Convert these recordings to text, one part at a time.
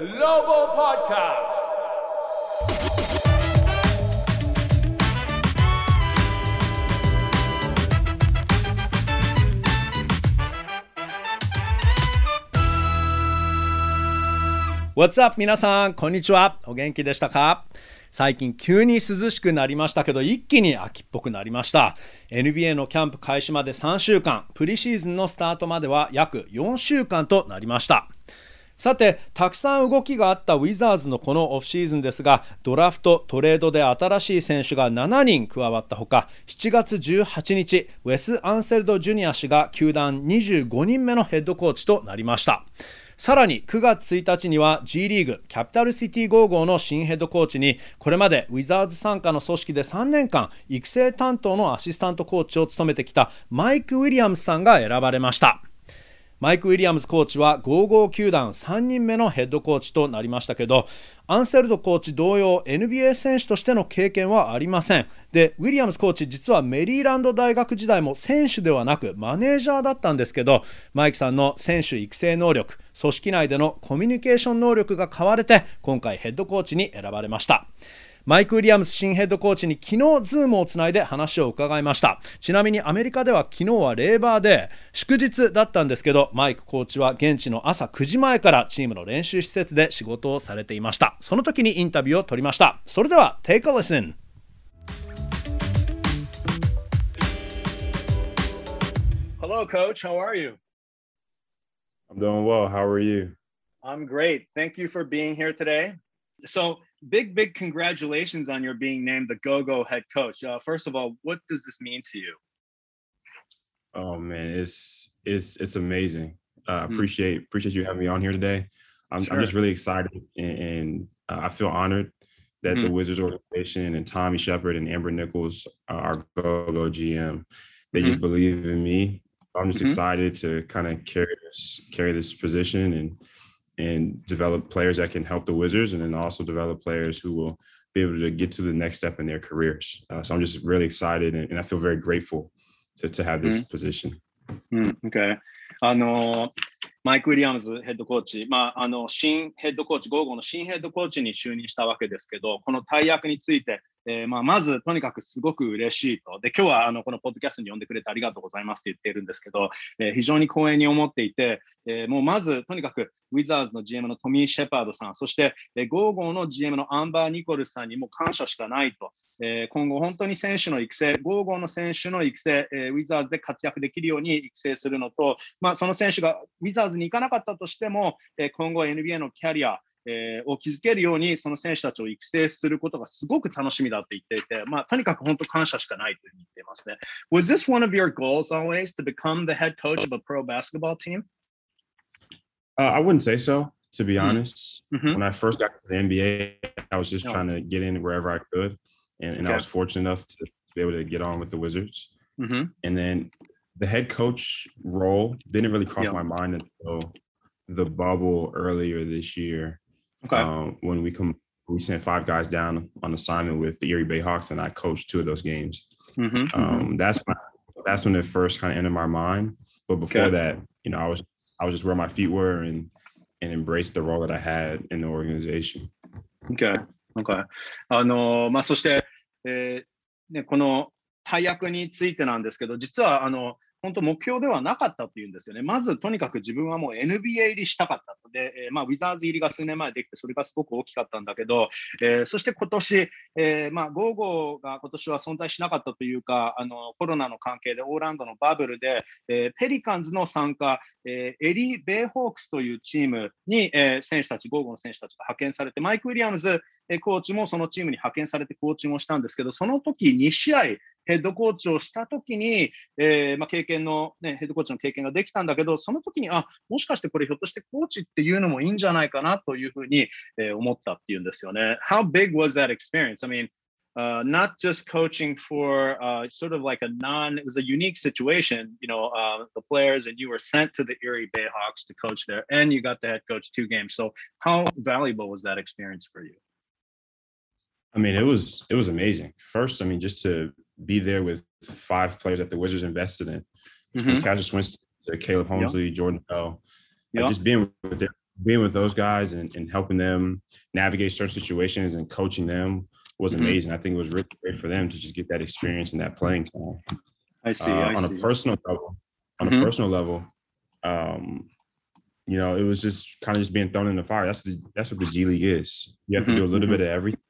Global Podcast. What's up 皆さんこんにちは。お元気でしたか？最近急に涼しくなりましたけど一気に秋っぽくなりました。NBA のキャンプ開始まで3週間。プリシーズンのスタートまでは約4週間となりました。さてたくさん動きがあったウィザーズのこのオフシーズンですがドラフトトレードで新しい選手が7人加わったほか7月18日ウェス・アンセルド・ジュニア氏が球団25人目のヘッドコーチとなりました。さらに9月1日には G リーグキャピタルシティゴーゴーの新ヘッドコーチにこれまでウィザーズ傘下の組織で3年間育成担当のアシスタントコーチを務めてきたマイク・ウィリアムスさんが選ばれました。マイク・ウィリアムズコーチは55球団3人目のヘッドコーチとなりましたけどアンセルドコーチ同様 NBA 選手としての経験はありません。でウィリアムズコーチ実はメリーランド大学時代も選手ではなくマネージャーだったんですけどマイクさんの選手育成能力組織内でのコミュニケーション能力が買われて今回ヘッドコーチに選ばれました。マイク・ウィリアムス新ヘッドコーチに昨日ズームをつないで話を伺いました。ちなみにアメリカでは昨日はレーバーデーで祝日だったんですけどマイクコーチは現地の朝9時前からチームの練習施設で仕事をされていました。その時にインタビューを取りました。それでは Take a listen Hello coach. How are you? I'm doing well. How are you? I'm great. Thank you for being here today. So big, big congratulations on your being named the Go-Go head coach. Uh, first of all, what does this mean to you? Oh man, it's it's it's amazing. Uh, mm. Appreciate appreciate you having me on here today. I'm, sure. I'm just really excited and, and uh, I feel honored that mm. the Wizards organization and Tommy Shepard and Amber Nichols, uh, our Go-Go GM, they mm. just believe in me. I'm just mm-hmm. excited to kind of carry this carry this position and and develop players that can help the Wizards, and then also develop players who will be able to get to the next step in their careers. Uh, so I'm just really excited, and, and, I feel very grateful to, to have this mm-hmm. position. Mm, okay. あのマイク・ウィリアムズヘッドコーチ、まあ、あの新ヘッドコーチ、ゴーゴーの新ヘッドコーチに就任したわけですけど、この大役について、えー、まあ、まずとにかくすごく嬉しいと。で、今日はあのこのポッドキャストに呼んでくれてありがとうございますって言っているんですけど、えー、非常に光栄に思っていて、えー、もうまずとにかくウィザーズの GM のトミー・シェパードさん、そして、えー、ゴーゴーの GM のアンバー・ニコルさんにも感謝しかないと。え、今後本当に選手の育成、ゴーゴーの選手の育成、え、ウィザーズで活躍できるように育成するのと、まあ、その選手がウィザーズに行かなかったとしても、えー、今後 NBA のキャリア、えー、を築けるように、その選手たちを育成することがすごく楽しみだって言っていて、まあ、とにかく本当感謝しかないと言っていますね。Was this one of your goals always to become the head coach of a pro basketball team? Uh, I wouldn't say so, to be honest. Mm-hmm. When I first got to the NBA, I was just no. trying to get in wherever I could. And, and okay. I was fortunate enough to be able to get on with the Wizards. Mm-hmm. And then the head coach role didn't really cross my mind until the bubble earlier this year. Okay. Um, when we come, we sent five guys down on assignment with the Erie Bayhawks, and I coached two of those games. Mm-hmm, um, mm-hmm. That's when that's when it first kind of entered my mind. But before okay. that, you know, I was I was just where my feet were and and embraced the role that I had in the organization. Okay. Okay. あのまあそして、えー、ねこの大役についてなんですけど、実はあの 本当目標ではなかったっていうんですよね。まずとにかく自分はもう NBA 入りしたかったので、えー、まあ、ウィザーズ入りが数年前できて、それがすごく大きかったんだけど、えー、そして今年、えー、まあ、ゴーゴーが今年は存在しなかったというか、あのコロナの関係でオーランドのバブルで、えペリカンズの参加、えエリー・ベイホークスというチームに、え選手たち、ゴーゴーの選手たちが派遣されて、マイク・ウィリアムズコーチもそのチームに派遣されてコーチングをしたんですけど、その時2試合、ヘッドコーチをしたときに、えー、まあ、経験の、ね、ヘッドコーチの経験ができたんだけど、その時に、あ、もしかしてこれひょっとしてコーチっていうのもいいんじゃないかなというふうに、えー、思ったっていうんですよね。How big was that experience? I mean, uh, not just coaching for uh, sort of like a non, it was a unique situation. You know, uh, the players and you were sent to the Erie Bayhawks to coach there, and you got to head coach two games. So, how valuable was that experience for you? I mean, it was it was amazing. First, I mean, just to be there with five players that the Wizards invested in, mm-hmm. from Cassius Winston to Caleb Holmesley, yep. Jordan Bell, yep. just being with their being with those guys and, and helping them navigate certain situations and coaching them was mm-hmm. amazing. I think it was really great for them to just get that experience and that playing time. I see. Uh, I on see. a personal level, on mm-hmm. a personal level, um, you know, it was just kind of just being thrown in the fire. That's the that's what the G League is. You have mm-hmm. to do a little mm-hmm. bit of everything.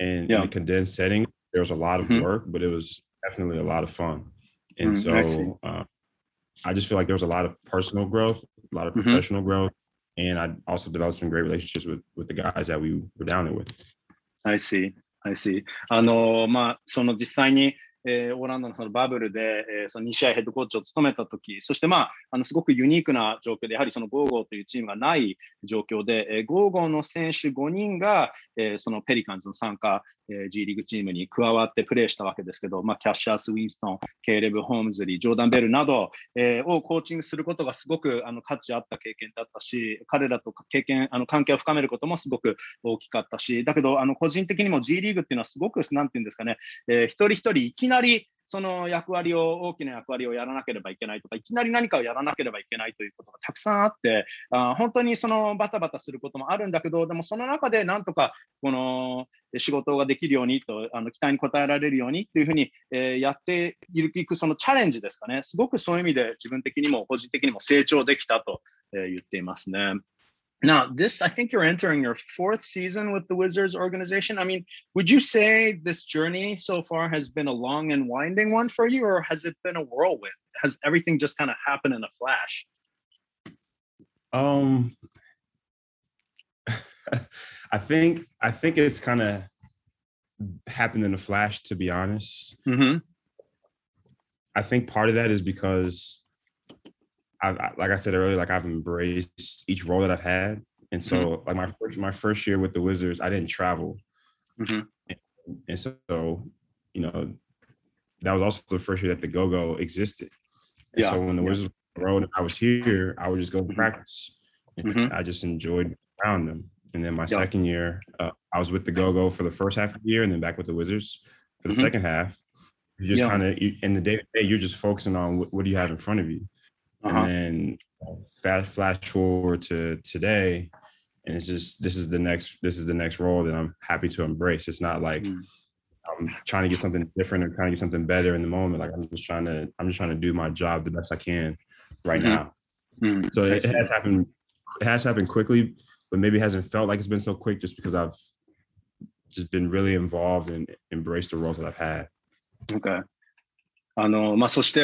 And yeah. in a condensed setting, there was a lot of mm-hmm. work, but it was definitely a lot of fun. And mm, so I, uh, I, just feel like there was a lot of personal growth, a lot of mm-hmm. professional growth, and I also developed some great relationships with with the guys that we were down there with. I see. I see. あのまあその実際にえー、オーランドのそのバブルで、えー、その2試合ヘッドコーチを務めたとき、そして、まあ、あのすごくユニークな状況で、やはりそのゴーゴーというチームがない状況で、えー、ゴーゴーの選手5人が、えー、そのペリカンズの参加、 え、G リーグチームに加わってプレーしたわけですけど、まあ、キャッシャース・ウィンストン、ケイレブ・ホームズリー、ジョーダン・ベルなど、え、をコーチングすることがすごくあの価値あった経験だったし、彼らと経験、あの関係を深めることもすごく大きかったし、だけど、あの個人的にも G リーグっていうのはすごく、なんていうんですかね、えー、一人一人いきなりその役割を、大きな役割をやらなければいけないとか、いきなり何かをやらなければいけないということがたくさんあって、あ本当にそのバタバタすることもあるんだけど、でもその中でなんとかこの仕事ができるようにと、あの期待に応えられるようにというふうに、えー、やっていくそのチャレンジですかね、すごくそういう意味で自分的にも個人的にも成長できたと、え言っていますね。Now, this, I think you're entering your fourth season with the Wizards organization. I mean, would you say this journey so far has been a long and winding one for you, or has it been a whirlwind? Has everything just kind of happened in a flash? Um, I think I think it's kind of happened in a flash. To be honest, mm-hmm. I think part of that is because I, I, like I said earlier, like I've embraced each role that I've had, and so mm-hmm. like my first my first year with the Wizards, I didn't travel, mm-hmm. and, and, so you know that was also the first year that the Go Go existed. And yeah. so when the yeah. Wizards road, I was here, I would just go to mm-hmm. practice. Mm-hmm. I just enjoyed around them. And then my yeah. second year, uh, I was with the Go Go for the first half of the year, and then back with the Wizards for the mm-hmm. second half. You just kind of in the day to day, you're just focusing on what, what do you have in front of you. Uh-huh. And then fast flash forward to today, and it's just this is the next this is the next role that I'm happy to embrace. It's not like mm. I'm trying to get something different or trying to get something better in the moment. Like I'm just trying to I'm just trying to do my job the best I can right mm-hmm. now. Mm. So it, it has happened. It has happened quickly, but maybe it hasn't felt like it's been so quick just because I've just been really involved and embraced the roles that I've had. Okay. あのまあ、そして、え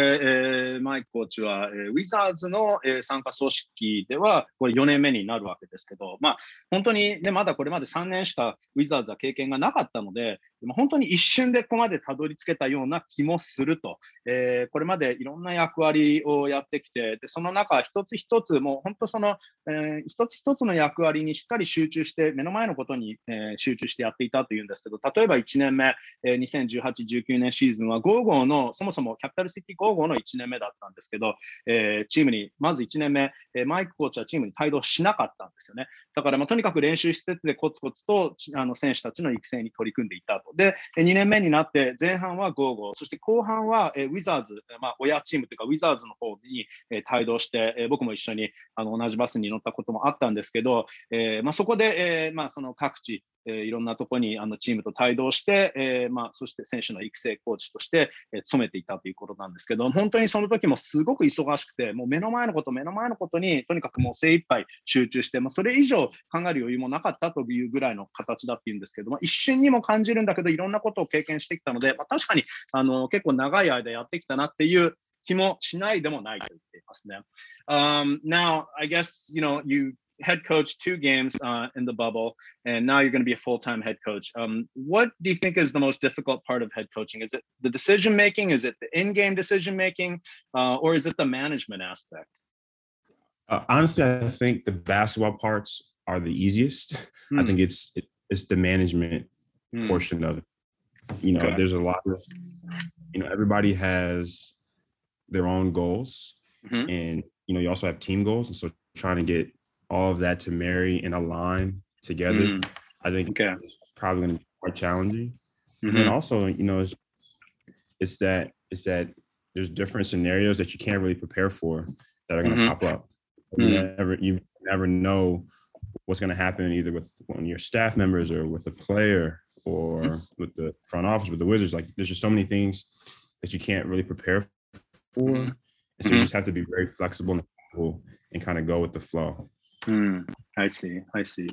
ー、マイクコーチは、えー、ウィザーズの、えー、参加組織では、これ4年目になるわけですけど、まあ、本当に、ね、まだこれまで3年しかウィザーズは経験がなかったので、本当に一瞬でここまでたどり着けたような気もすると、えー、これまでいろんな役割をやってきて、でその中、一つ一つ、もう本当その、えー、一つ一つの役割にしっかり集中して、目の前のことに、えー、集中してやっていたというんですけど、例えば1年目、えー、2018、19年シーズンは、ゴーゴーの、そもそもキャピタルシティゴーゴーの1年目だったんですけど、えー、チームに、まず1年目、えー、マイクコーチはチームに帯同しなかったんですよね。だから、まあ、とにかく練習施設でコツコツとあの選手たちの育成に取り組んでいたと。で、2年目になって、前半はゴーゴー、そして後半は、え、ウィザーズ、まあ、親チームというか、ウィザーズの方に、え、帯同して、え、僕も一緒にあの同じバスに乗ったこともあったんですけど、えまあ、そこで、えまあ、その各地、え、いろんなところにあのチームと帯同して、えまあ、そして選手の育成コーチとして、えー、務めていたということなんですけど、本当にその時もすごく忙しくて、もう目の前のこと、目の前のことにとにかくもう精一杯集中して、まあ、それ以上考える余裕もなかったというぐらいの形だっていうんですけど、まあ、一瞬にも感じるんだけど、いろんなことを経験してきたので、まあ、確かにあの結構長い間やってきたなっていう気もしないでもないと言っていますね。Um, now, I guess, you know, you head coach two games uh, in the bubble, and now you're going to be a full time head coach. Um, what do you think is the most difficult part of head coaching? Is it the decision making? Is it the in game decision making? Uh, or is it the management aspect? Uh, honestly, I think the basketball parts are the easiest. I hmm. think it's it, it's the management mm. portion of it. You know, okay. there's a lot of you know everybody has their own goals, mm-hmm. and you know you also have team goals, and so trying to get all of that to marry and align together, mm. I think okay. it's probably going to be quite challenging. Mm-hmm. And also, you know, it's it's that it's that there's different scenarios that you can't really prepare for that are going to mm-hmm. pop up. You mm. never you never know what's going to happen either with one of your staff members or with a player or mm-hmm. with the front office with the Wizards. Like there's just so many things that you can't really prepare for, mm-hmm. and so you mm-hmm. just have to be very flexible and, and kind of go with the flow. Mm. I see, I see.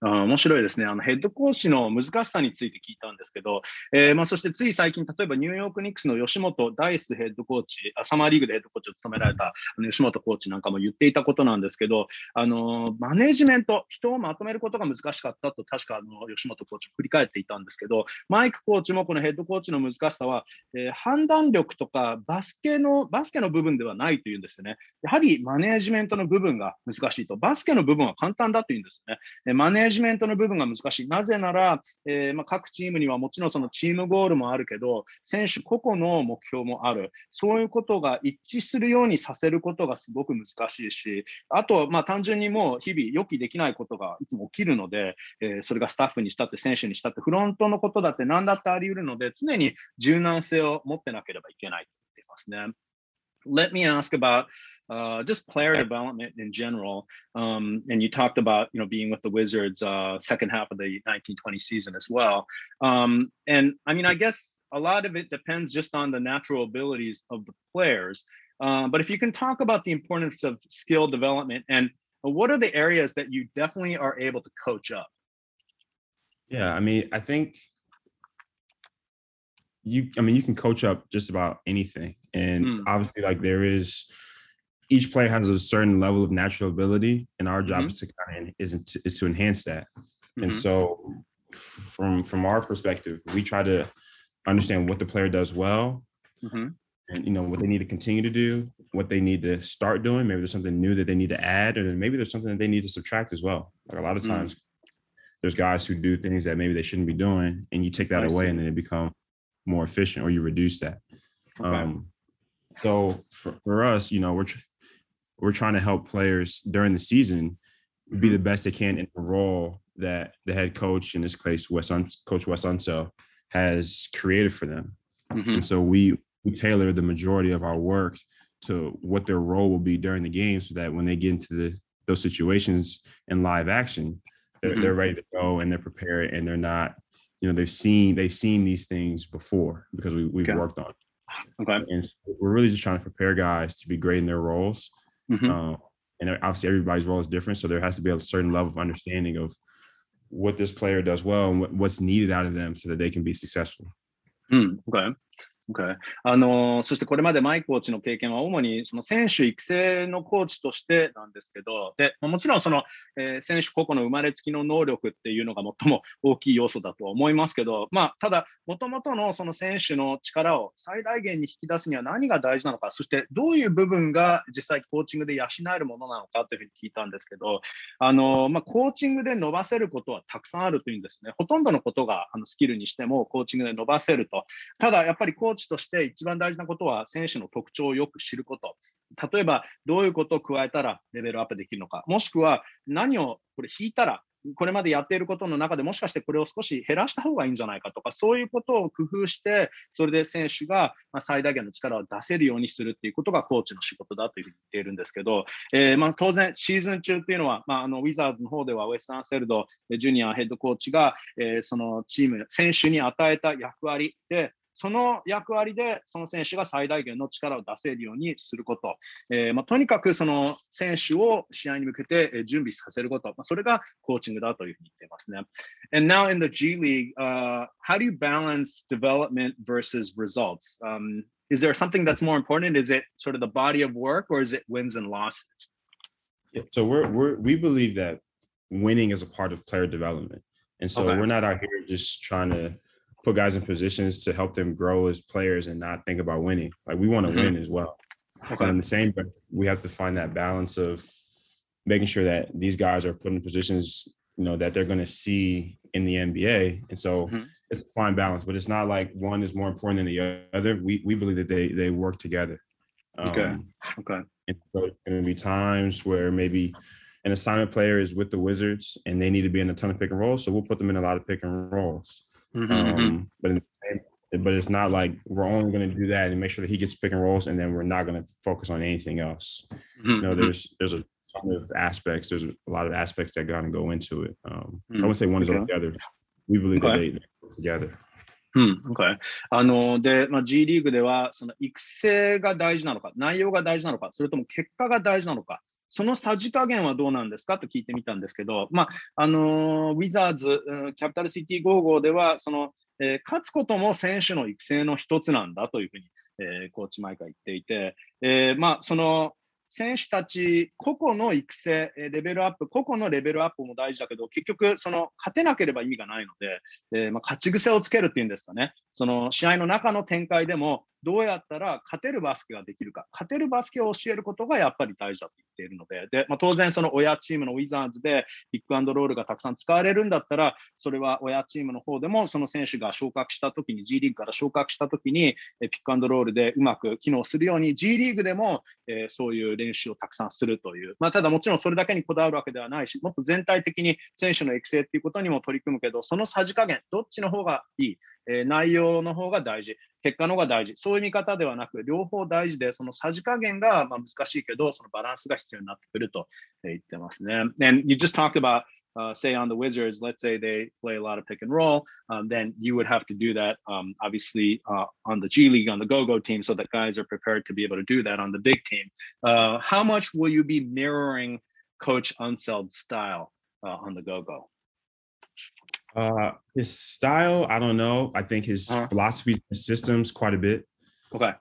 あ面白いですねあの。ヘッドコーチの難しさについて聞いたんですけど、えーまあ、そしてつい最近、例えばニューヨークニックスの吉本ダイスヘッドコーチ、サマーリーグでヘッドコーチを務められた吉本コーチなんかも言っていたことなんですけど、あのマネジメント、人をまとめることが難しかったと、確かあの吉本コーチ振り返っていたんですけど、マイクコーチもこのヘッドコーチの難しさは、えー、判断力とかバスケのバスケの部分ではないというんですよね。やはりマネジメントの部分が難しいと、バスケの部分は簡単だというんですね。マネージメントの部分が難しい。なぜなら、えー、まあ、各チームにはもちろんそのチームゴールもあるけど、選手個々の目標もある。そういうことが一致するようにさせることがすごく難しいし、あとは、まあ、単純にもう日々予期できないことがいつも起きるので、えー、それがスタッフにしたって、選手にしたって、フロントのことだって何だってあり得るので、常に柔軟性を持ってなければいけないと言っていますね。Let me ask about uh, just player development in general. Um, and you talked about you know being with the Wizards uh, second half of the 1920 season as well. Um, and I mean, I guess a lot of it depends just on the natural abilities of the players. Uh, but if you can talk about the importance of skill development and what are the areas that you definitely are able to coach up? Yeah, I mean, I think you I mean you can coach up just about anything. And mm. obviously like there is each player has a certain level of natural ability and our job mm-hmm. is to kind of is to, is to enhance that. Mm-hmm. And so from from our perspective, we try to understand what the player does well. Mm-hmm. And you know what they need to continue to do, what they need to start doing. Maybe there's something new that they need to add, or then maybe there's something that they need to subtract as well. Like a lot of mm. times, there's guys who do things that maybe they shouldn't be doing, and you take that I away, see. and then they become more efficient or you reduce that. Okay. Um, so for, for us, you know, we're tr- we're trying to help players during the season be the mm-hmm. best they can in the role that the head coach, in this case, Wes Un- Coach Wes Unseld, has created for them. Mm-hmm. And so we we tailor the majority of our work to what their role will be during the game, so that when they get into the those situations in live action, they're, mm-hmm. they're ready to go and they're prepared and they're not you know they've seen they've seen these things before because we, we've okay. worked on it. Okay. And we're really just trying to prepare guys to be great in their roles. Mm-hmm. Uh, and obviously everybody's role is different. So there has to be a certain level of understanding of what this player does well and what, what's needed out of them so that they can be successful. Mm, okay. Okay. あのそしてこれまでマイコーチの経験は主にその選手育成のコーチとしてなんですけど、でもちろんその、えー、選手個々の生まれつきの能力っていうのが最も大きい要素だと思いますけど、まあ、ただ、もともとのその選手の力を最大限に引き出すには何が大事なのか、そしてどういう部分が実際コーチングで養えるものなのかというふうに聞いたんですけど、あのまあ、コーチングで伸ばせることはたくさんあるというんですね。ほとんどのことがあのスキルにしてもコーチングで伸ばせると。ただ、やっぱりコーチとして一番大事なことは選手の特徴をよく知ること。例えば、どういうことを加えたらレベルアップできるのか、もしくは何をこれ引いたらこれまでやっていることの中でもしかしてこれを少し減らした方がいいんじゃないかとか、そういうことを工夫して、それで選手が最大限の力を出せるようにするっていうことがコーチの仕事だというふうに言っているんですけど、えー、ま当然シーズン中っていうのは、まあ、あのウィザーズの方ではウェスタン・セルドジュニアヘッドコーチが、え、そのチーム、選手に与えた役割で、その役割でその選手が最大限の力を出せるようにすること、えーまあ、とにかくその選手を試合に向けて準備させること、まあ、それがコーチングだというふうに言っていますね。And now in the G League,、uh, how do you balance development versus results?、Um, is there something that's more important? Is it sort of the body of work or is it wins and losses? Yeah, so we're, we're we believe that winning is a part of player development. And so okay. we're not out here just trying to put guys in positions to help them grow as players and not think about winning. Like we want to mm-hmm. win as well. Okay. But in the same breath, we have to find that balance of making sure that these guys are put in positions, you know, that they're going to see in the NBA. And so mm-hmm. it's a fine balance, but it's not like one is more important than the other. We we believe that they they work together. Um, okay. Okay. And so there's going to be times where maybe an assignment player is with the Wizards and they need to be in a ton of pick and rolls. So we'll put them in a lot of pick and rolls. Mm-hmm, mm-hmm. um, but in the same, but it's not like we're only going to do that and make sure that he gets pick and rolls, and then we're not going to focus on anything else. Mm-hmm. You know, mm-hmm. there's there's a ton of aspects. There's a lot of aspects that got to go into it. Um, mm. I wouldn't say one is okay. over the other. We believe okay. that they go together. うん、okay. あので、まあ、G リーグではその育成が大事なのか、内容が大事なのか、それとも結果が大事なのか、 そのさじ加減はどうなんですか？と聞いてみたんですけど、まああのウィザーズ、キャピタルシティゴーゴーでは、そのえー、勝つことも選手の育成の一つなんだというふうに、えー、コーチ毎回言っていて、えー、まあ、その選手たち個々の育成、レベルアップ、個々のレベルアップも大事だけど、結局、その勝てなければ意味がないので、えー、まあ、勝ち癖をつけるっていうんですかね、その試合の中の展開でも、どうやったら勝てるバスケができるか、勝てるバスケを教えることがやっぱり大事だと言っているので、でまあ、当然、その親チームのウィザーズでピックアンドロールがたくさん使われるんだったら、それは親チームの方でも、その選手が昇格したときに、G リーグから昇格したときに、ピックアンドロールでうまく機能するように、G リーグでも、え、そういう練習をたくさんするという、まあ、ただもちろんそれだけにこだわるわけではないし、もっと全体的に選手の育成っていうことにも取り組むけど、そのさじ加減、どっちの方がいい、えー、内容の方が大事、結果の方が大事、そういう見方ではなく、両方大事で、そのさじ加減がまあ難しいけど、そのバランスが必要になってくると言ってますね。And you just talked about Uh, say on the Wizards, let's say they play a lot of pick and roll, um, then you would have to do that um, obviously uh, on the G League, on the Go Go team, so that guys are prepared to be able to do that on the big team. Uh, how much will you be mirroring Coach Unseld's style uh, on the Go Go? Uh, his style, I don't know. I think his uh-huh. philosophy systems quite a bit. Okay.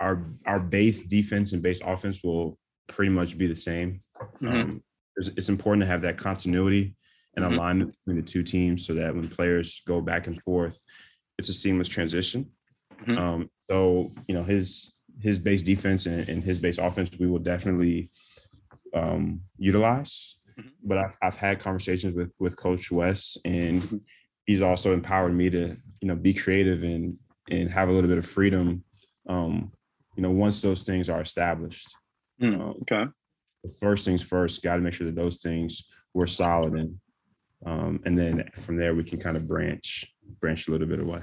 Our our base defense and base offense will pretty much be the same. Mm-hmm. Um, it's, it's, important to have that continuity and mm-hmm. alignment between the two teams so that when players go back and forth, it's a seamless transition. Mm-hmm. Um, so you know his his base defense and, and, his base offense, we will definitely um, utilize. Mm-hmm. But I've, I've had conversations with with Coach West, and mm-hmm. he's also empowered me to you know be creative and and have a little bit of freedom. Um, you know, once those things are established. Mm, um, okay. First things first, got to make sure that those things were solid, and um, and then from there we can kind of branch branch a little bit away.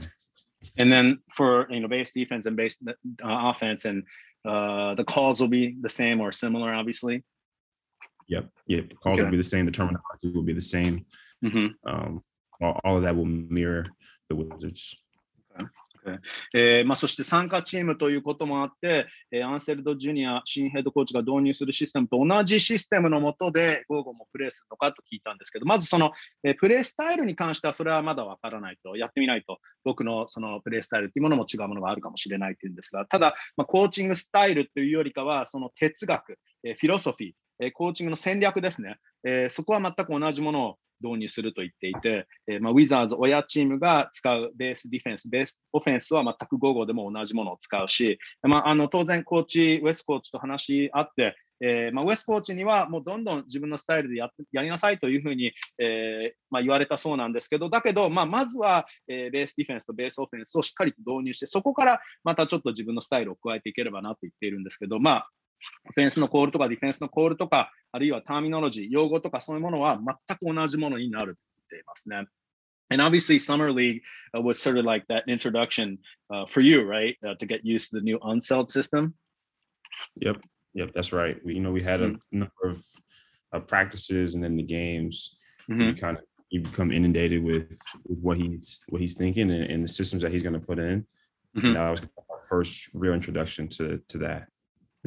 And then for you know base defense and base uh, offense, and uh, the calls will be the same or similar, obviously. Yep. Yep. Calls okay. will be the same. The terminology will be the same. Mm-hmm. Um, all, all, of that will mirror the Wizards. Okay. Okay. えーまあ、そして参加チームということもあって、えー、アンセルド・ジュニア新ヘッドコーチが導入するシステムと同じシステムのもとで午後もプレーするのかと聞いたんですけどまずその、えー、プレースタイルに関してはそれはまだわからないとやってみないと僕のそのプレースタイルというものも違うものがあるかもしれないというんですがただ、まあ、コーチングスタイルというよりかはその哲学、えー、フィロソフィーえコーチングの戦略ですね、えそこは全く同じものを導入すると言っていて、えまあ、ウィザーズ親チームが使うベースディフェンス、ベースオフェンスは全く午後でも同じものを使うし、まあ、あの当然コーチ、ウェスコーチと話し合って、えーまあ、ウェスコーチにはもうどんどん自分のスタイルでややりなさいというふうに、えーまあ、言われたそうなんですけど、だけど、まあ、まずは、えー、ベースディフェンスとベースオフェンスをしっかりと導入して、そこからまたちょっと自分のスタイルを加えていければなと言っているんですけど、まあ、オフェンスのコールとかディフェンスのコールとか、あるいはターミノロジー、用語とかそういうものは全く同じものになると言っていますね。And obviously, Summer League uh, was sort of like that introduction uh, for you, right? Uh, to get used to the new unsold system. Yep, yep, that's right. We, you know, we had a mm-hmm. number of uh, practices and then the games. Mm-hmm. You kind of you become inundated with, with, what he's what he's thinking and, and the systems that he's going to put in. Mm-hmm. And that was our first real introduction to to that.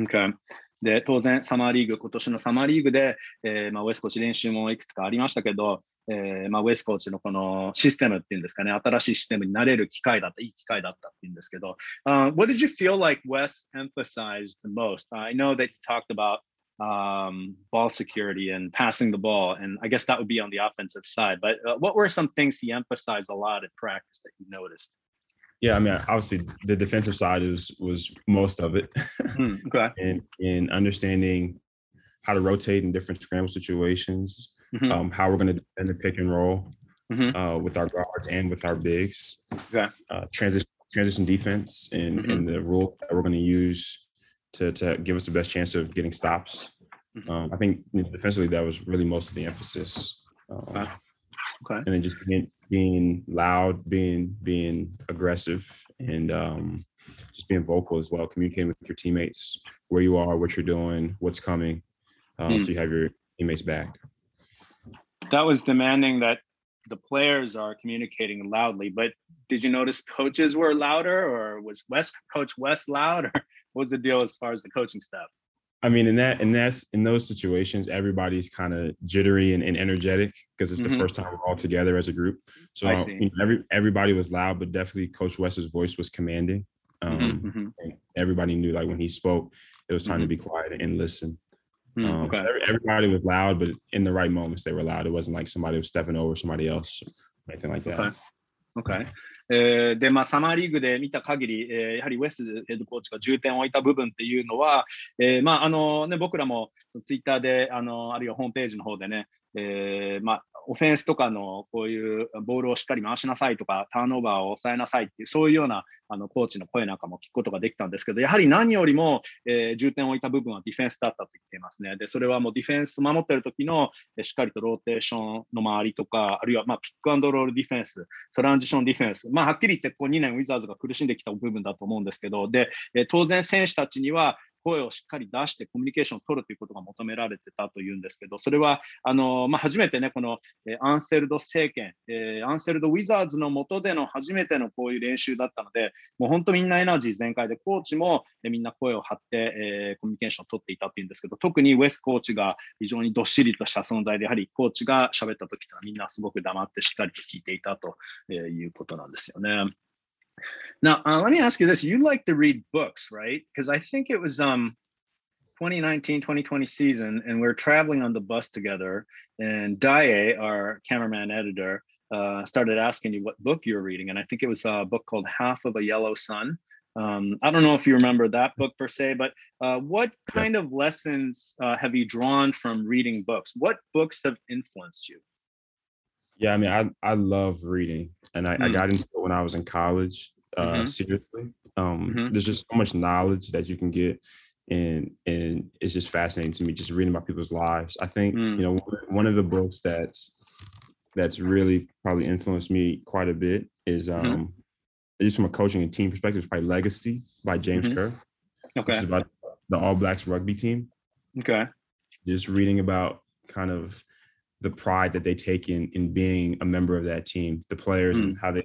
Okay. で、当然、サマーリーグ、今年のサマーリーグで、えーまあ、ウェスコーチ練習もいくつかありましたけど、えーまあ、ウェスコーチのこのシステムっていうんですかね、新しいシステムになれる機会だった、いい機会だったっていうんですけど、uh, What did you feel like Wes emphasized the most?、I know that he talked about um, ball security and passing the ball, and I guess that would be on the offensive side. But uh, what were some things he emphasized a lot at practice that you noticed? Yeah, I mean, obviously the defensive side was was most of it, mm, okay. and in understanding how to rotate in different scramble situations, mm-hmm. um, how we're going to defend the pick and roll mm-hmm. uh, with our guards and with our bigs, okay. uh, transition transition defense, and mm-hmm. and the rule that we're going to use to to give us the best chance of getting stops. Mm-hmm. Um, I think defensively that was really most of the emphasis. Um. Okay. And then just being, being loud, being being aggressive, and um, just being vocal as well. Communicating with your teammates where you are, what you're doing, what's coming, um, mm. so you have your teammates back. That was demanding that the players are communicating loudly, but did you notice coaches were louder, or was West Coach West loud, or what was the deal as far as the coaching staff? I mean, in that, in that's in those situations, everybody's kind of jittery and, and energetic because it's mm-hmm. the first time we're all together as a group. So you know, every everybody was loud, but definitely Coach West's voice was commanding. Um, mm-hmm. mm-hmm. And everybody knew, like when he spoke, it was time mm-hmm. to be quiet and listen. Mm, um, okay. so every, everybody was loud, but in the right moments, they were loud. It wasn't like somebody was stepping over somebody else or anything like that. Okay. Okay. えー、で、まあ、サマーリーグで見た限り、えー、やはりウェスヘッドコーチが重点を置いた部分っていうのは、えー、まあ、あのね、僕らもツイッターで、あの、あるいはホームページの方でね、えー、まあ、オフェンスとかのこういうボールをしっかり回しなさいとか、ターンオーバーを抑えなさいっていう、そういうようなあのコーチの声なんかも聞くことができたんですけど、やはり何よりも、えー、重点を置いた部分はディフェンスだったと言っていますね。で、それはもうディフェンス守ってる時の、えしっかりとローテーションの周りとか、あるいはまあピックアンドロールディフェンス、トランジションディフェンス、まあ、はっきり言ってこう2年ウィザーズが苦しんできた部分だと思うんですけど、で、え当然選手たちには、声をしっかり出してコミュニケーションを取るということが求められてたというんですけど、それはあの、まあ、初めてね、この、えアンセルド政権、え、アンセルドウィザーズの下での初めてのこういう練習だったので、もう本当みんなエナジー全開で、コーチも、えみんな声を張って、え、コミュニケーションを取っていたっていうんですけど、特にウェスコーチが非常にどっしりとした存在で、やはりコーチが喋った時とはみんなすごく黙ってしっかり聞いていたということなんですよね。Now, uh, let me ask you this. You like to read books, right? Because I think it was um, 2019 2020 season and we are traveling on the bus together and Daye, our cameraman editor, uh, started asking you what book you were reading. And I think it was a book called Half of a Yellow Sun. Um, I don't know if you remember that book per se, but uh, what kind of lessons uh, have you drawn from reading books? What books have influenced you? Yeah, I mean, I, I love reading and I, mm. I got into it when I was in college, uh, mm-hmm. seriously. Um, mm-hmm. There's just so much knowledge that you can get and and it's just fascinating to me just reading about people's lives. I think mm. you know one of the books that's that's really probably influenced me quite a bit is mm-hmm. um mm-hmm. just from a coaching and team perspective, probably Legacy by James mm-hmm. Kerr. Okay. It's about the All Blacks rugby team. Okay. Just reading about kind of the pride that they take in in being a member of that team, the players mm. and how they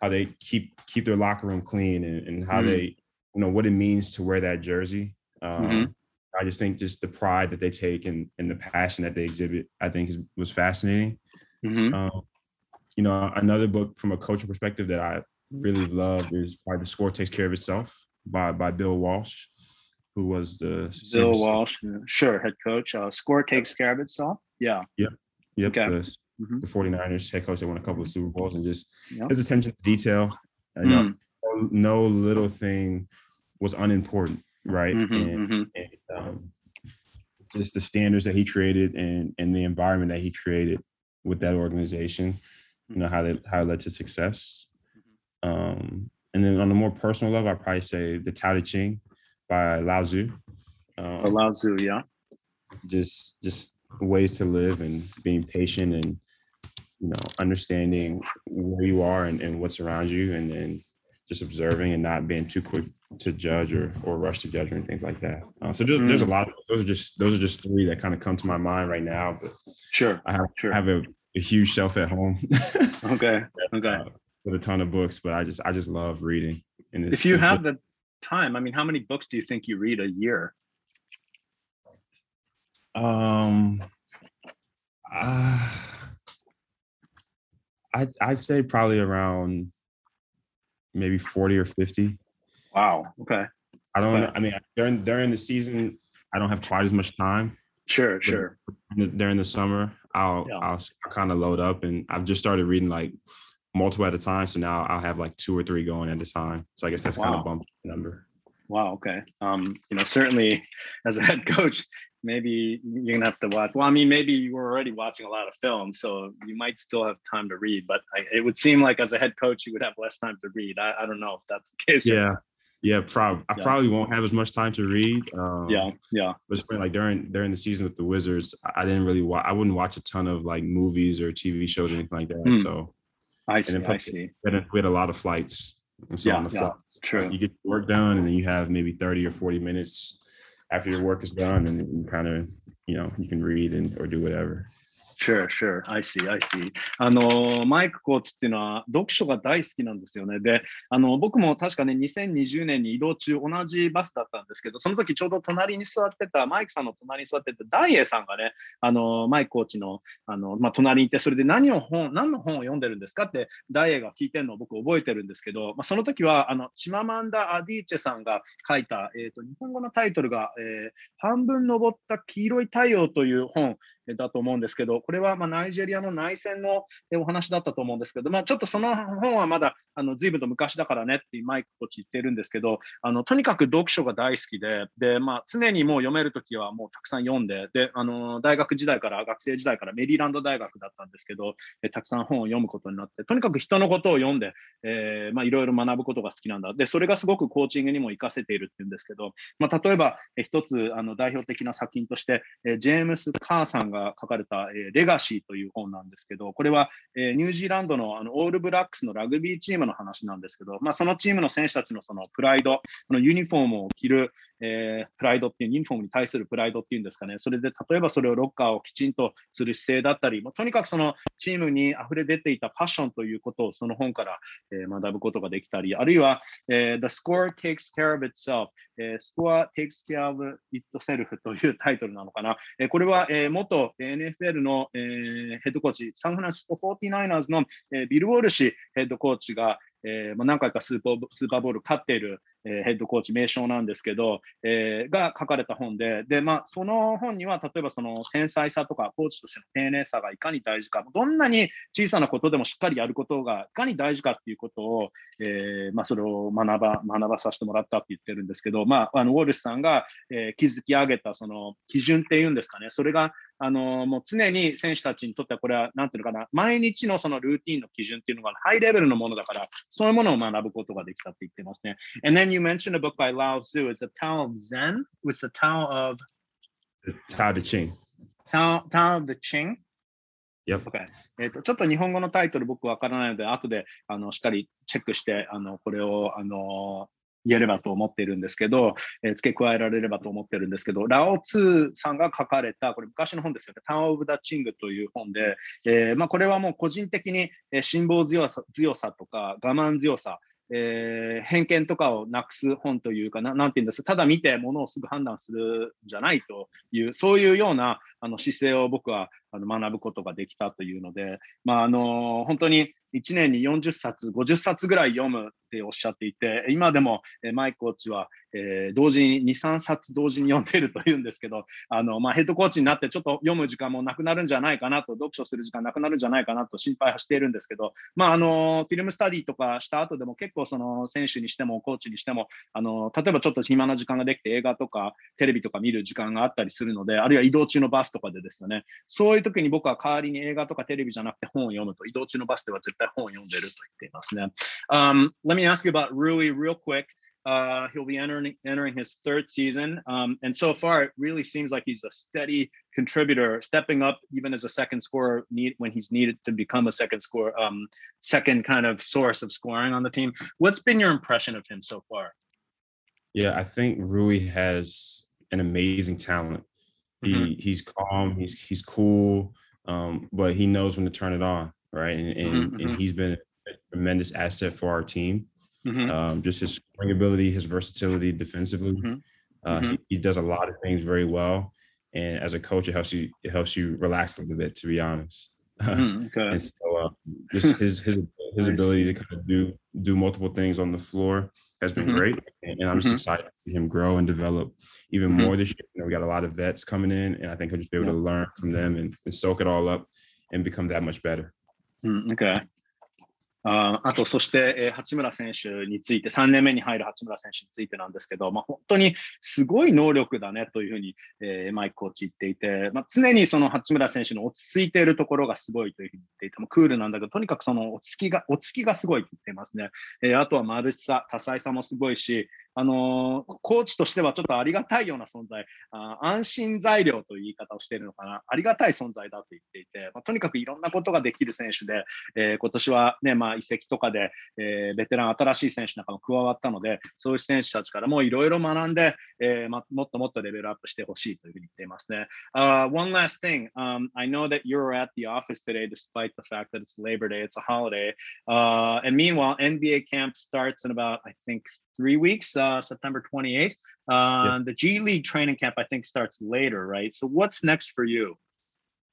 how they keep keep their locker room clean and, and how mm. they you know what it means to wear that jersey. Um, mm-hmm. I just think just the pride that they take and, and the passion that they exhibit, I think is, was fascinating. Mm-hmm. Um, you know, another book from a coaching perspective that I really love is probably The Score Takes Care of Itself by, by Bill Walsh, who was the Bill Walsh, sure, head coach. Uh, Score Takes Care of Itself. Yeah. Yep. Yep. Okay. The, mm-hmm. the 49ers head coach that won a couple of Super Bowls and just yep. his attention to detail. Mm. know, no little thing was unimportant right? Mm-hmm, and, mm-hmm. and um, just the standards that he created and and the environment that he created with that organization, you know how they how it led to success. Um, and then on a more personal level, I'd probably say the Tao Te Ching by Lao Tzu. Um, Lao Tzu, yeah. Just just ways to live and being patient and you know understanding where you are and, and what's around you and then just observing and not being too quick to judge or or rush to judge or things like that. Uh, so just, mm. there's a mm. lot. Of, those are just those are just three that kind of come to my mind right now. But sure, I have, sure. I have a, a huge shelf at home. okay. Okay. Uh, with a ton of books, but I just I just love reading. And if you have the time, I mean, how many books do you think you read a year? Um, uh, I'd I'd say probably around maybe 40 or 50. Wow. Okay. I don't okay. I mean during during the season I don't have quite as much time. Sure, sure. During the summer, I'll yeah. I'll, I'll kind of load up and I've just started reading like multiple at a time. So now I'll have like two or three going at a time. So I guess that's wow. kind of bumped the number. Wow. Okay. Um, you know, certainly as a head coach, maybe you're gonna have to watch. Well, I mean, maybe you were already watching a lot of films, so you might still have time to read. But I, it would seem like as a head coach, you would have less time to read. I, I don't know if that's the case. Yeah. Yeah, probably. I probably won't have as much time to read. Um, yeah, yeah. But like during during the season with the Wizards, I didn't really watch. I wouldn't watch a ton of like movies or TV shows or anything like that. Mm. So I see. I see. We had, we had a lot of flights. And so yeah, on the yeah, true. You get work done, and then you have maybe thirty or forty minutes after your work is done, and you kind of you know you can read and or do whatever. Sure, sure. I see, I see. あの、マイクコーチっていうのは読書が大好きなんですよね。で、あの、僕も確かね、2020年に移動中同じバスだったんですけど、その時ちょうど隣に座ってた、マイクさんの隣に座ってたダイエーさんがね、あの、マイクコーチの、あの、まあ、隣にいて、それで何を本、何の本を読んでるんですかってダイエーが聞いてるのを僕覚えてるんですけど、まあ、その時は、あの、チママンダ・アディーチェさんが書いた、えっ、ー、と、日本語のタイトルが、えー、半分登った黄色い太陽という本だと思うんですけど、これはまナイジェリアの内戦のお話だったと思うんですけど、まあ、ちょっとその本はまだあの随分と昔だからねってマイクコーチ言ってるんですけど、あのとにかく読書が大好きで、でまあ、常にもう読めるときはもうたくさん読んで、であの大学時代から、学生時代からメリーランド大学だったんですけど、えたくさん本を読むことになって、とにかく人のことを読んで、いろいろ学ぶことが好きなんだ。で、それがすごくコーチングにも活かせているっていうんですけど、まあ、例えば、一つあの代表的な作品として、えジェームス・カーさんが書かれたえ、レガシーという本なんですけど、これは、え、ニュージーランドのあのオールブラックスのラグビーチームの話なんですけど、まあ、そのチームの選手たちのそのプライド、そのユニフォームを着る、えー、プライドっていう、ユニフォームに対するプライドっていうんですかね、それで例えばそれをロッカーをきちんとする姿勢だったり、もうとにかくそのチームに溢れ出ていたパッションということをその本から、えー、学ぶことができたり、あるいは、えー、The Score Takes Care of Itself えー、Score Takes Care of Itself というタイトルなのかな。えー、これは、えー、元 NFL の、えー、ヘッドコーチ、サンフランシスコ 49ers の、えー、ビル・ウォルシヘッドコーチが、えーまあ、何回かスーースーパーボール勝っている、え、ヘッドコーチ名称なんですけど、えー、が書かれた本で、で、まあ、その本には、例えばその繊細さとか、コーチとしての丁寧さがいかに大事か、どんなに小さなことでもしっかりやることがいかに大事かっていうことを、えーまあ、それを学ば学ばさせてもらったって言ってるんですけど、まあ、あのウォルスさんが、えー、築き上げたその基準っていうんですかね、それがあのもう常に選手たちにとってはこれはなんていうのかな、毎日のそのルーティンの基準っていうのがハイレベルのものだから、そういうものを学ぶことができたって言ってますね。And then you mentioned a book by Lao Tzu. It's the Tao of Zen. It's the Tao of Tao Te Ching. Tao, Tao of the Ching? Yep. Okay. えっ、と、ちょっと日本語のタイトル僕わからないので、後であのしっかりチェックして、あのこれをあの言えればと思っているんですけど、えー、付け加えられればと思ってるんですけど、ラオツーさんが書かれた、これ昔の本ですよね、タウン・オブ・ダ・チングという本で、えーまあ、これはもう個人的に、え、辛抱強さ強さとか我慢強さ、えー、偏見とかをなくす本というかな、なんていうんです？ただ見てものをすぐ判断するんじゃないという、そういうようなあの姿勢を僕はあの学ぶことができたというので、まあ、あの本当に1年に40冊、50冊ぐらい読むっておっしゃっていて、今でも、マイコーチは、えー、同時に2、3冊同時に読んでいるというんですけど、あのまあ、ヘッドコーチになってちょっと読む時間もなくなるんじゃないかなと、読書する時間なくなるんじゃないかなと心配はしているんですけど、まあ、あのフィルムスタディとかした後でも結構その選手にしてもコーチにしても、あの例えばちょっと暇な時間ができて映画とかテレビとか見る時間があったりするので、あるいは移動中のバスとかでですよね、そういう時に僕は代わりに映画とかテレビじゃなくて本を読むと、移動中のバスでは絶対本を読んでると言っていますね。Um, let me ask you about Rui real quick. Uh, he'll be entering entering his third season, um, and so far it really seems like he's a steady contributor, stepping up even as a second scorer need, when he's needed to become a second score, um, second kind of source of scoring on the team. What's been your impression of him so far? Yeah, I think Rui has an amazing talent. He mm-hmm. he's calm, he's he's cool, um, but he knows when to turn it on, right? And and, mm-hmm. and he's been a tremendous asset for our team. Mm-hmm. Um, just his scoring ability, his versatility defensively. Mm-hmm. Uh, mm-hmm. he, he, does a lot of things very well, and as a coach, it helps you it helps you relax a little bit, to be honest. Mm, okay. and so, uh, just his his his ability to kind of do do multiple things on the floor has been mm-hmm. great, and, and I'm just mm-hmm. excited to see him grow and develop even mm-hmm. more this year. You know, we got a lot of vets coming in, and I think he'll just be able yeah. to learn from them and, and, soak it all up and become that much better. Mm, okay. ああと、そして、えー、八村選手について、3年目に入る八村選手についてなんですけど、まあ、本当にすごい能力だねというふうに、えー、マイクコーチ言っていて、まあ、常にその八村選手の落ち着いているところがすごいというふうに言っていても、クールなんだけど、とにかくその落ち着きが、落ち着きがすごいと言っていますね。えー、あとはマルチさ、多彩さもすごいし、あの、コーチとしてはちょっとありがたいような存在、あ安心材料という言い方をしているのかな、ありがたい存在だと言っていて、まあ、とにかくいろんなことができる選手で、えー、今年はね、まあ、移籍とかで、えー、ベテラン、新しい選手なんかも加わったので、そういう選手たちからもいろいろ学んで、えーま、もっともっとレベルアップしてほしいというふうに言っていますね。Uh, one last thing,、um, I know that you're at the office today despite the fact that it's Labor Day, it's a holiday. Uh, and meanwhile, NBA camp starts in about, I think, three weeks, uh, September 28th. Uh, The G League training camp, I think, starts later, right? So what's next for you?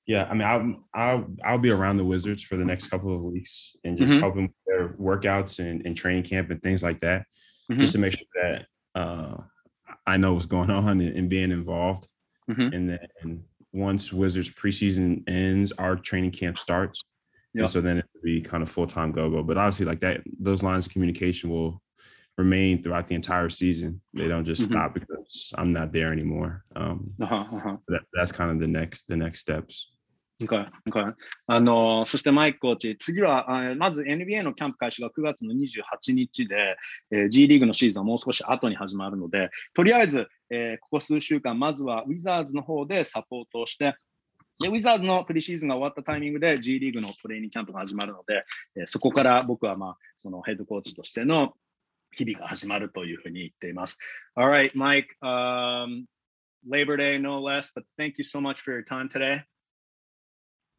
Yeah, I mean, I'll I'll I'll be around the Wizards for the next couple of weeks and just mm-hmm. helping with their workouts and, and training camp and things like that, mm-hmm. just to make sure that uh, I know what's going on and, and being involved. Mm-hmm. And then once Wizards preseason ends, our training camp starts. Yep. so then it'll be kind of full time go go. But obviously, like that, those lines of communication will remain throughout the entire season. They don't just mm-hmm. stop because I'm not there anymore. Um, uh-huh, uh-huh. That, that's kind of the next the next steps. Okay, okay. あのそしてマイクコーチ、次はまず NBA のキャンプ開始が9月の28日で、えー、G リーグのシーズンはもう少し後に始まるので、とりあえず、えー、ここ数週間、まずはウィザーズの方でサポートをして、で、ウィザーズのプリシーズンが終わったタイミングで G リーグのトレーニングキャンプが始まるので、えー、そこから僕はまあ、そのヘッドコーチとしての日々が始まるというふうに言っています。Alright, Mike,、um, Labor Day no less, but thank you so much for your time today.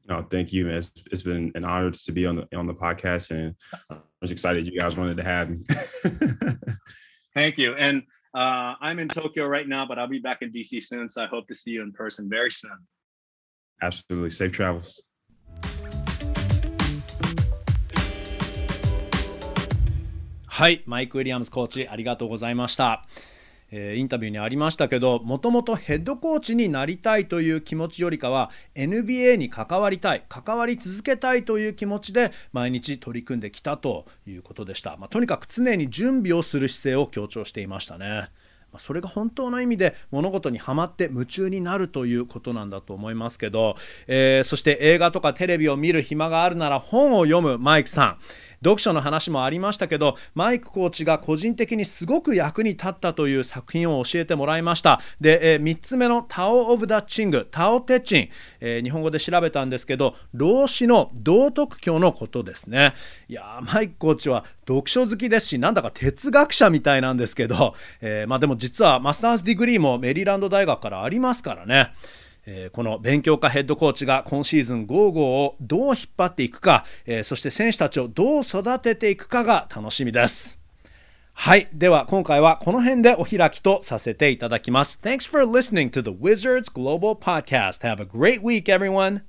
No, thank you. It's, it's been an honor to be on the on the podcast, and I was excited you guys wanted to have me. thank you. And uh, I'm in Tokyo right now, but I'll be back in DC soon. So I hope to see you in person very soon. Absolutely. Safe travels. はい、マイク・ウィリアムズコーチ、ありがとうございました。えー、インタビューにありましたけどもともとヘッドコーチになりたいという気持ちよりかは NBA に関わりたい関わり続けたいという気持ちで毎日取り組んできたということでした、まあ、とにかく常に準備をする姿勢を強調していましたね。それが本当の意味で物事にはまって夢中になるということなんだと思いますけど、えー、そして映画とかテレビを見る暇があるなら本を読むマイクさん読書の話もありましたけどマイクコーチが個人的にすごく役に立ったという作品を教えてもらいました。で、えー、3つ目の Tao of Te Ching Tao Te Ching、えー、日本語で調べたんですけど老子の道徳経のことですね。いやマイクコーチは読書好きですしなんだか哲学者みたいなんですけど、えー、まあ、でも実は master's degree もメリーランド大学からありますからね。えー、この勉強家ヘッドコーチが今シーズン5号をどう引っ張っていくか、えー、そして選手たちをどう育てていくかが楽しみです。はい。では、今回はこの辺でお開きとさせていただきます。Thanks for listening to the Wizards Global Podcast. Have a great week, everyone.